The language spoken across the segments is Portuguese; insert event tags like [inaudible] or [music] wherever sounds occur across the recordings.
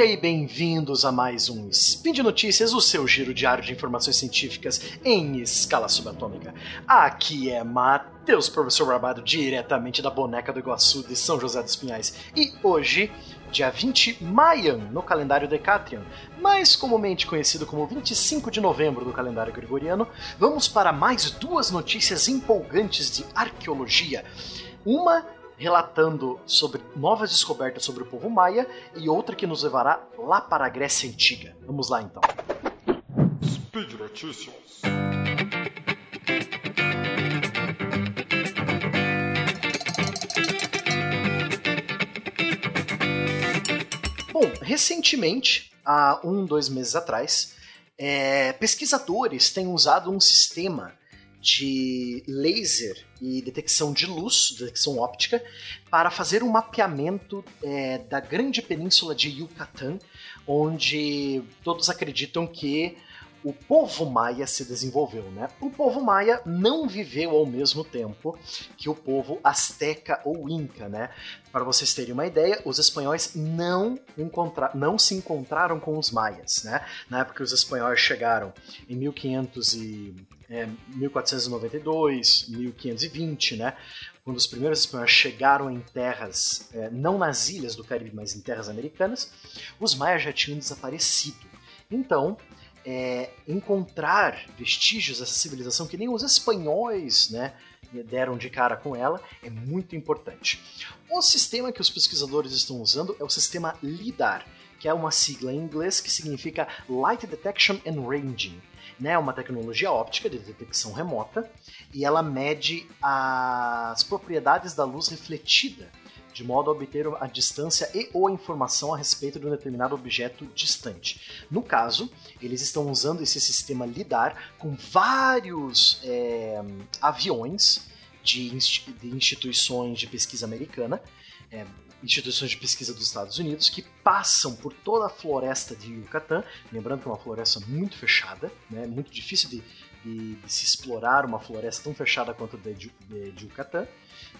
dia e bem-vindos a mais um Spin de Notícias, o seu giro diário de informações científicas em escala subatômica. Aqui é Matheus, professor Barbado, diretamente da boneca do Iguaçu de São José dos Pinhais. E hoje, dia 20 Maian no calendário Decatrian, mais comumente conhecido como 25 de novembro do calendário gregoriano, vamos para mais duas notícias empolgantes de arqueologia. Uma relatando sobre novas descobertas sobre o povo maia e outra que nos levará lá para a Grécia Antiga. Vamos lá então. Speed Notícias. Bom, recentemente, há um, dois meses atrás, é, pesquisadores têm usado um sistema de laser e detecção de luz, detecção óptica, para fazer um mapeamento é, da grande península de Yucatán, onde todos acreditam que o povo maia se desenvolveu, né? O povo maia não viveu ao mesmo tempo que o povo asteca ou inca, né? Para vocês terem uma ideia, os espanhóis não, encontra não se encontraram com os maias, né? Na época que os espanhóis chegaram em 1500 e, é, 1492, 1520, né? Quando os primeiros espanhóis chegaram em terras, é, não nas ilhas do Caribe, mas em terras americanas, os maias já tinham desaparecido. Então, é, encontrar vestígios dessa civilização que nem os espanhóis né, deram de cara com ela é muito importante. O sistema que os pesquisadores estão usando é o sistema LIDAR, que é uma sigla em inglês que significa Light Detection and Ranging. Né, uma tecnologia óptica de detecção remota e ela mede as propriedades da luz refletida de modo a obter a distância e ou a informação a respeito de um determinado objeto distante. No caso, eles estão usando esse sistema LIDAR com vários é, aviões de, de, instituições de pesquisa americana, é, instituições de pesquisa dos Estados Unidos, que passam por toda a floresta de Yucatán, lembrando que é uma floresta muito fechada, né, muito difícil de, de, de se explorar uma floresta tão fechada quanto a de, Yucatán,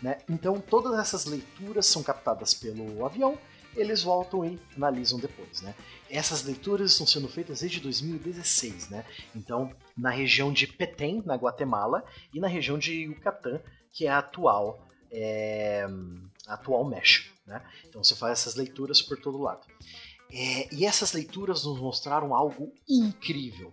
né? Então todas essas leituras são captadas pelo avião, eles voltam e analisam depois. Né? Essas leituras estão sendo feitas desde 2016, né? então na região de Petén, na Guatemala, e na região de Yucatán, que é a atual, é, a atual México. Né? Então você faz essas leituras por todo lado. É, e essas leituras nos mostraram algo incrível.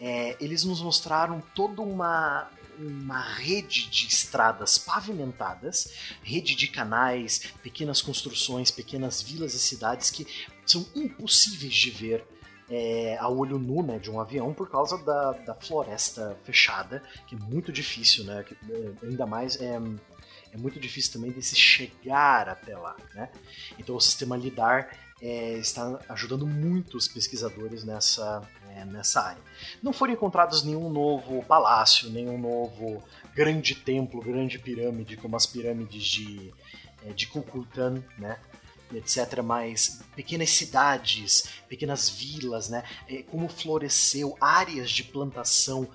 É, eles nos mostraram toda uma, uma rede de estradas pavimentadas, rede de canais, pequenas construções, pequenas vilas e cidades que são impossíveis de ver é, a olho nu né, de um avião por causa da, da floresta fechada, que é muito difícil, né? Que, é, ainda mais é, é muito difícil também de se chegar até lá. Né? Então o sistema LIDAR é, está ajudando muito os pesquisadores nessa, é, nessa área. Não foram encontrados nenhum novo palácio, nenhum novo grande templo, grande pirâmide, como as pirâmides de, é, de Kukulkan, né? Etc, mas pequenas cidades, pequenas vilas, né, é, como floresceu, áreas de plantação,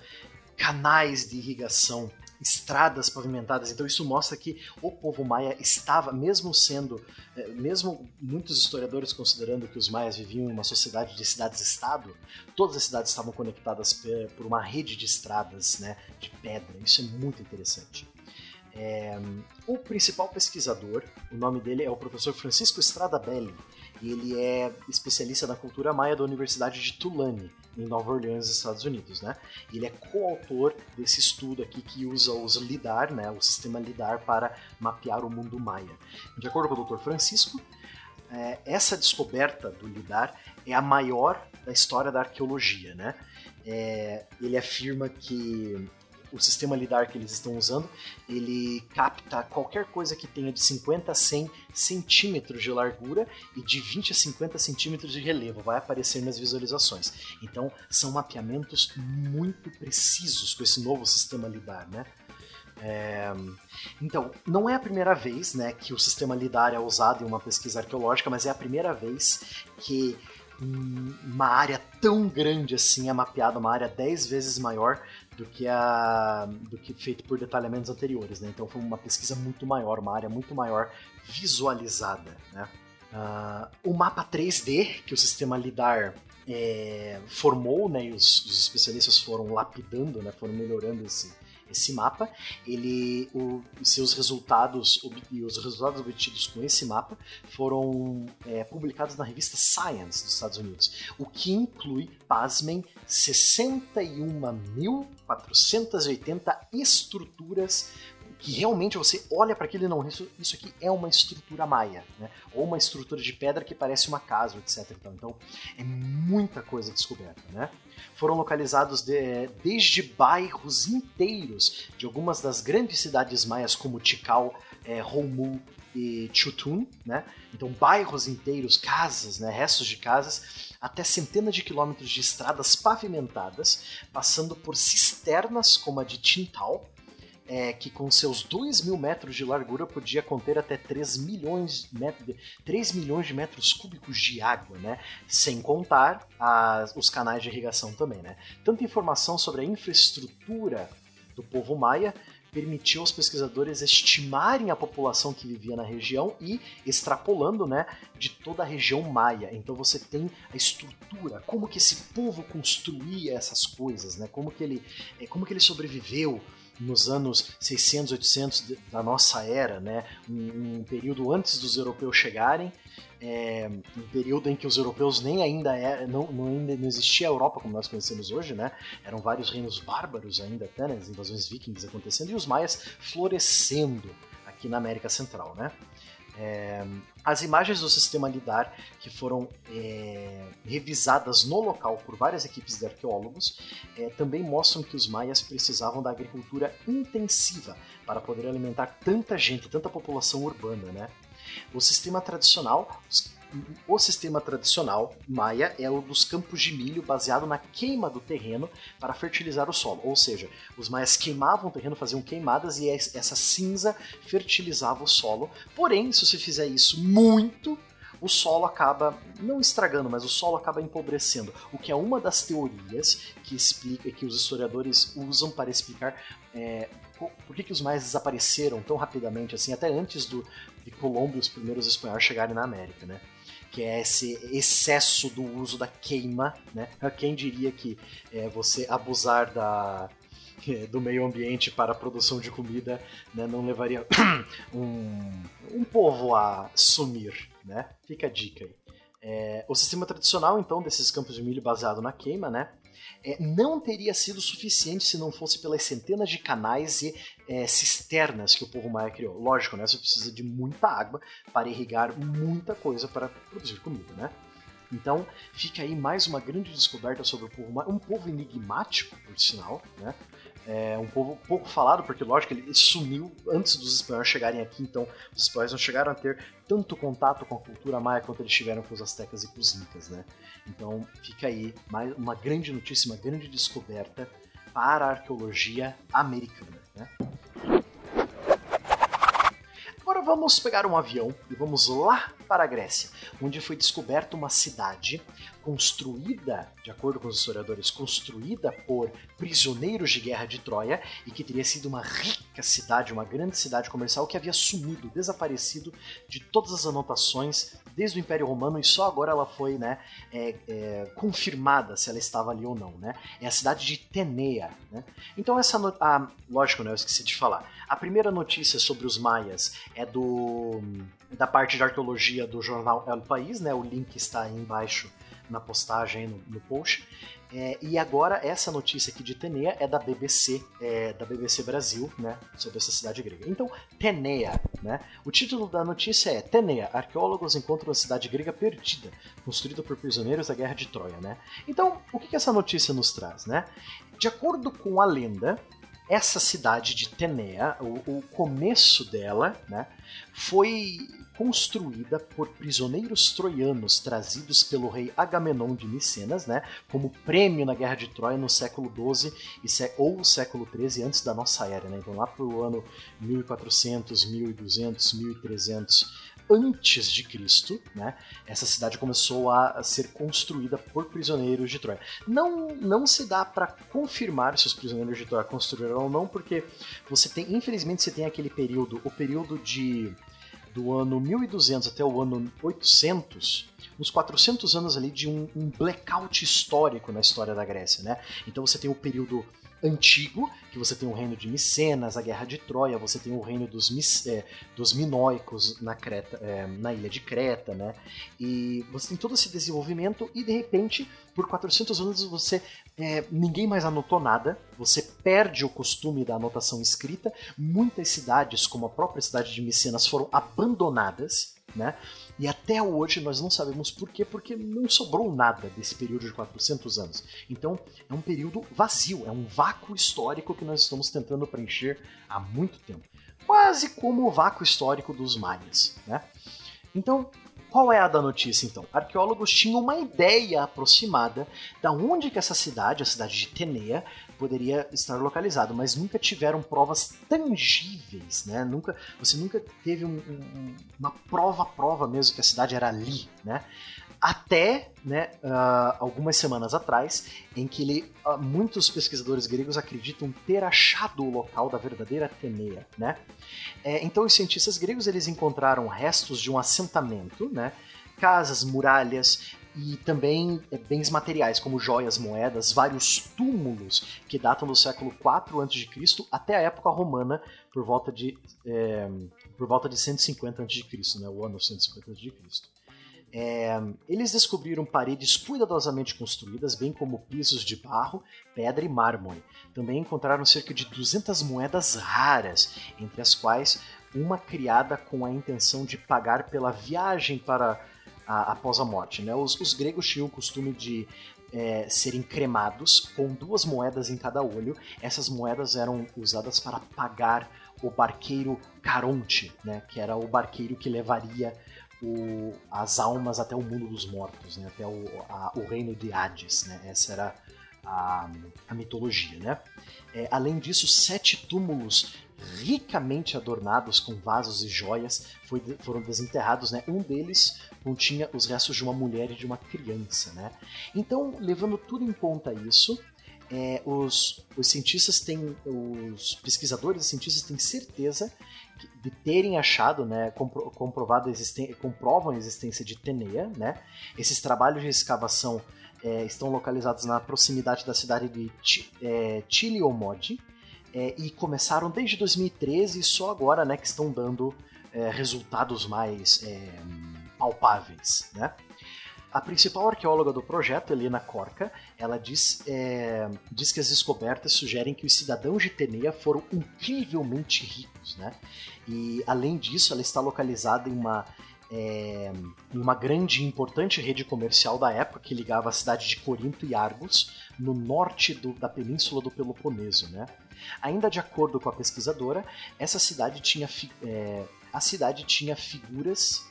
canais de irrigação, estradas pavimentadas. Então isso mostra que o povo maia estava, mesmo sendo, é, mesmo muitos historiadores considerando que os maias viviam em uma sociedade de cidades-estado, todas as cidades estavam conectadas por uma rede de estradas, né, de pedra. Isso é muito interessante. É, o principal pesquisador, o nome dele é o professor Francisco Estrada Belli, e ele é especialista na cultura maia da Universidade de Tulane, em Nova Orleans, Estados Unidos, né? Ele é coautor desse estudo aqui que usa os LIDAR, né, o sistema LIDAR para mapear o mundo maia. De acordo com o Dr. Francisco, é, essa descoberta do LIDAR é a maior da história da arqueologia, né? É, ele afirma que o sistema LIDAR que eles estão usando, ele capta qualquer coisa que tenha de 50 a 100 centímetros de largura e de 20 a 50 centímetros de relevo, vai aparecer nas visualizações. Então, são mapeamentos muito precisos com esse novo sistema LIDAR, né? É... Então, não é a primeira vez né, que o sistema LIDAR é usado em uma pesquisa arqueológica, mas é a primeira vez que uma área tão grande assim é mapeada, uma área 10 vezes maior do que a do que feito por detalhamentos anteriores, né? Então foi uma pesquisa muito maior, uma área muito maior visualizada, né? Uh, o mapa 3D que o sistema LIDAR é, formou, né, e os, os, especialistas foram lapidando, né, foram melhorando esse, esse mapa. Ele, o, seus resultados e os resultados obtidos com esse mapa foram é, publicados na revista Science dos Estados Unidos, o que inclui, pasmem, 61.480 estruturas que realmente você olha para aquilo e não, isso, isso aqui é uma estrutura maia, né? Ou uma estrutura de pedra que parece uma casa, etc. Então, então é muita coisa descoberta, né? Foram localizados de, desde bairros inteiros de algumas das grandes cidades maias como Tikal, é, e Chutun, né? Então bairros inteiros, casas, né? Restos de casas até centenas de quilômetros de estradas pavimentadas, passando por cisternas como a de Tintal, é, que com seus 2 mil metros de largura podia conter até 3 milhões, metro, 3 milhões de metros cúbicos de água, né? Sem contar as, os canais de irrigação também, né? Tanta informação sobre a infraestrutura do povo maia permitiu aos pesquisadores estimarem a população que vivia na região e extrapolando, né, de toda a região maia. Então você tem a estrutura, como que esse povo construía essas coisas, né? Como que ele, é, como que ele sobreviveu, nos anos 600, 800 da nossa era, né? Um, um período antes dos europeus chegarem, é, um período em que os europeus nem ainda é, não, não, ainda não existia a Europa como nós conhecemos hoje, né? Eram vários reinos bárbaros ainda até, né? As invasões vikings acontecendo e os maias florescendo aqui na América Central, né? É, as imagens do sistema LIDAR que foram é, revisadas no local por várias equipes de arqueólogos é, também mostram que os maias precisavam da agricultura intensiva para poder alimentar tanta gente, tanta população urbana. Né? O sistema tradicional, o sistema tradicional maia é o dos campos de milho baseado na queima do terreno para fertilizar o solo. Ou seja, os maias queimavam o terreno, faziam queimadas e essa cinza fertilizava o solo. Porém, se você fizer isso muito, o solo acaba não estragando, mas o solo acaba empobrecendo, o que é uma das teorias que explica que os historiadores usam para explicar é, por que, que os maias desapareceram tão rapidamente assim, até antes do, de Colombo e os primeiros espanhóis chegarem na América, né? Que é esse excesso do uso da queima, né? Quem diria que é, você abusar da, do meio ambiente para a produção de comida né, não levaria [coughs] um, um povo a sumir, né? Fica a dica aí. É, o sistema tradicional, então, desses campos de milho baseado na queima, né? É, não teria sido suficiente se não fosse pelas centenas de canais e é, cisternas que o povo maia criou. Lógico, né? Você precisa de muita água para irrigar muita coisa para produzir comida, né? Então, fica aí mais uma grande descoberta sobre o povo maia, um povo enigmático, por sinal, né? É um povo pouco falado, porque lógico ele sumiu antes dos espanhóis chegarem aqui, então os espanhóis não chegaram a ter tanto contato com a cultura maia quanto eles tiveram com os astecas e com os incas, né? Então fica aí mais uma grande notícia, uma grande descoberta para a arqueologia americana, né? Agora vamos pegar um avião e vamos lá para a Grécia, onde foi descoberta uma cidade construída, de acordo com os historiadores, construída por prisioneiros de guerra de Troia e que teria sido uma rica cidade, uma grande cidade comercial que havia sumido, desaparecido de todas as anotações desde o Império Romano e só agora ela foi né, é, é, confirmada se ela estava ali ou não. Né? É a cidade de Tenea. Né? Então, essa. No... Ah, lógico, né, eu esqueci de falar. A primeira notícia sobre os maias é do da parte de arqueologia do jornal El País, né? o link está aí embaixo na postagem, no, no post. É, e agora essa notícia aqui de Tenea é da BBC, é, da BBC Brasil, né, sobre essa cidade grega. Então, Tenea, né? O título da notícia é Tenea, arqueólogos encontram uma cidade grega perdida, construída por prisioneiros da Guerra de Troia, né? Então, o que, que essa notícia nos traz, né? De acordo com a lenda, essa cidade de Tenea, o, o começo dela, né, foi construída por prisioneiros troianos trazidos pelo rei Agamenon de Micenas, né, como prêmio na Guerra de Troia no século XII ou século XIII antes da nossa era, né? Então lá para o ano 1400, 1200, 1300 antes de Cristo, né? Essa cidade começou a ser construída por prisioneiros de Troia. Não, não se dá para confirmar se os prisioneiros de Troia construíram ou não, porque você tem, infelizmente, você tem aquele período, o período de do ano 1200 até o ano 800, uns 400 anos ali de um, um blackout histórico na história da Grécia, né? Então você tem o período antigo, que você tem o reino de Micenas, a guerra de Troia, você tem o reino dos, é, dos Minoicos na, Creta, é, na ilha de Creta, né? E você tem todo esse desenvolvimento e de repente, por 400 anos, você é, ninguém mais anotou nada, você perde o costume da anotação escrita, muitas cidades, como a própria cidade de Micenas, foram abandonadas, né? E até hoje nós não sabemos por quê, porque não sobrou nada desse período de 400 anos. Então é um período vazio, é um vácuo histórico que nós estamos tentando preencher há muito tempo. Quase como o vácuo histórico dos maias. Né? Então, qual é a da notícia então? Arqueólogos tinham uma ideia aproximada da onde que essa cidade, a cidade de Tenea, poderia estar localizado, mas nunca tiveram provas tangíveis, né? Nunca, você nunca teve um, um, uma prova prova mesmo que a cidade era ali, né? Até né, uh, algumas semanas atrás, em que ele, uh, muitos pesquisadores gregos acreditam ter achado o local da verdadeira Ateneia. Né? É, então, os cientistas gregos eles encontraram restos de um assentamento, né? casas, muralhas, e também é, bens materiais, como joias, moedas, vários túmulos que datam do século 4 a.C. até a época romana, por volta de, é, por volta de 150 a.C., né, o ano 150 a.C. É, eles descobriram paredes cuidadosamente construídas, bem como pisos de barro, pedra e mármore. Também encontraram cerca de 200 moedas raras, entre as quais uma criada com a intenção de pagar pela viagem para a, após a morte. Né? Os, os, gregos tinham o costume de é, serem cremados com duas moedas em cada olho. Essas moedas eram usadas para pagar o barqueiro Caronte, né? que era o barqueiro que levaria o, as almas até o mundo dos mortos, né? até o, a, o reino de Hades. Né? Essa era a, a mitologia. Né? É, além disso, sete túmulos ricamente adornados com vasos e joias foi, foram desenterrados. Né? Um deles continha os restos de uma mulher e de uma criança. Né? Então, levando tudo em conta isso, é, os, os cientistas têm, os pesquisadores e cientistas têm certeza de terem achado, né, compro, comprovado comprovam a existência de Tenea, né? Esses trabalhos de escavação é, estão localizados na proximidade da cidade de é, Chiliomodi é, e começaram desde 2013 e só agora, né, que estão dando é, resultados mais é, palpáveis, né? A principal arqueóloga do projeto, Helena Corca, ela diz, é, diz que as descobertas sugerem que os cidadãos de Tenea foram incrivelmente ricos, né? E além disso, ela está localizada em uma é, uma grande e importante rede comercial da época que ligava a cidade de Corinto e Argos, no norte do, da península do Peloponeso. Né? Ainda de acordo com a pesquisadora, essa cidade tinha, é, a cidade tinha figuras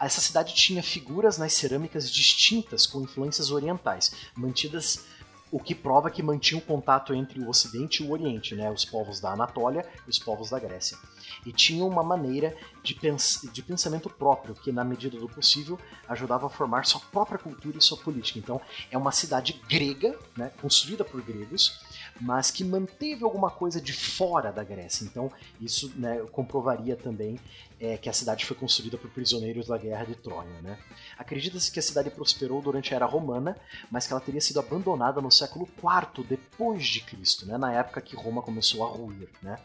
essa cidade tinha figuras nas cerâmicas distintas com influências orientais, mantidas o que prova que mantinha o contato entre o Ocidente e o Oriente, né, os povos da Anatólia e os povos da Grécia. E tinha uma maneira de, pens de pensamento próprio, que, na medida do possível, ajudava a formar sua própria cultura e sua política. Então, é uma cidade grega, né, construída por gregos, mas que manteve alguma coisa de fora da Grécia. Então, isso né, comprovaria também é, que a cidade foi construída por prisioneiros da Guerra de Troia. Né? Acredita-se que a cidade prosperou durante a Era Romana, mas que ela teria sido abandonada no século IV depois de Cristo, né? na época que Roma começou a ruir. Né?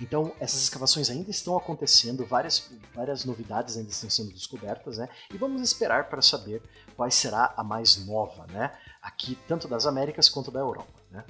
Então, essas escavações ainda estão acontecendo, várias, várias novidades ainda estão sendo descobertas, né? e vamos esperar para saber qual será a mais nova, né? aqui tanto das Américas quanto da Europa. Né?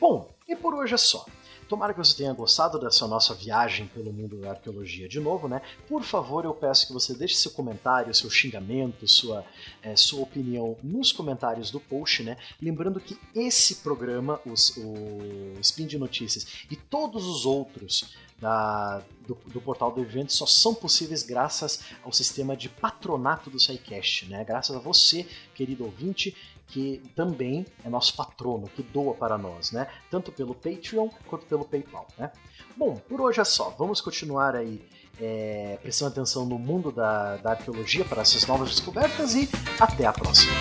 Bom, e por hoje é só. Tomara que você tenha gostado dessa nossa viagem pelo mundo da arqueologia de novo, né? Por favor, eu peço que você deixe seu comentário, seu xingamento, sua, é, sua opinião nos comentários do post, né? Lembrando que esse programa, os, o Spin de Notícias e todos os outros da, do, do, portal do evento só são possíveis graças ao sistema de patronato do SciCast, né? Graças a você, querido ouvinte, que também é nosso patrono, que doa para nós, né? Tanto pelo Patreon quanto pelo PayPal, né? Bom, por hoje é só. Vamos continuar aí é, prestando atenção no mundo da, da arqueologia para essas novas descobertas e até a próxima.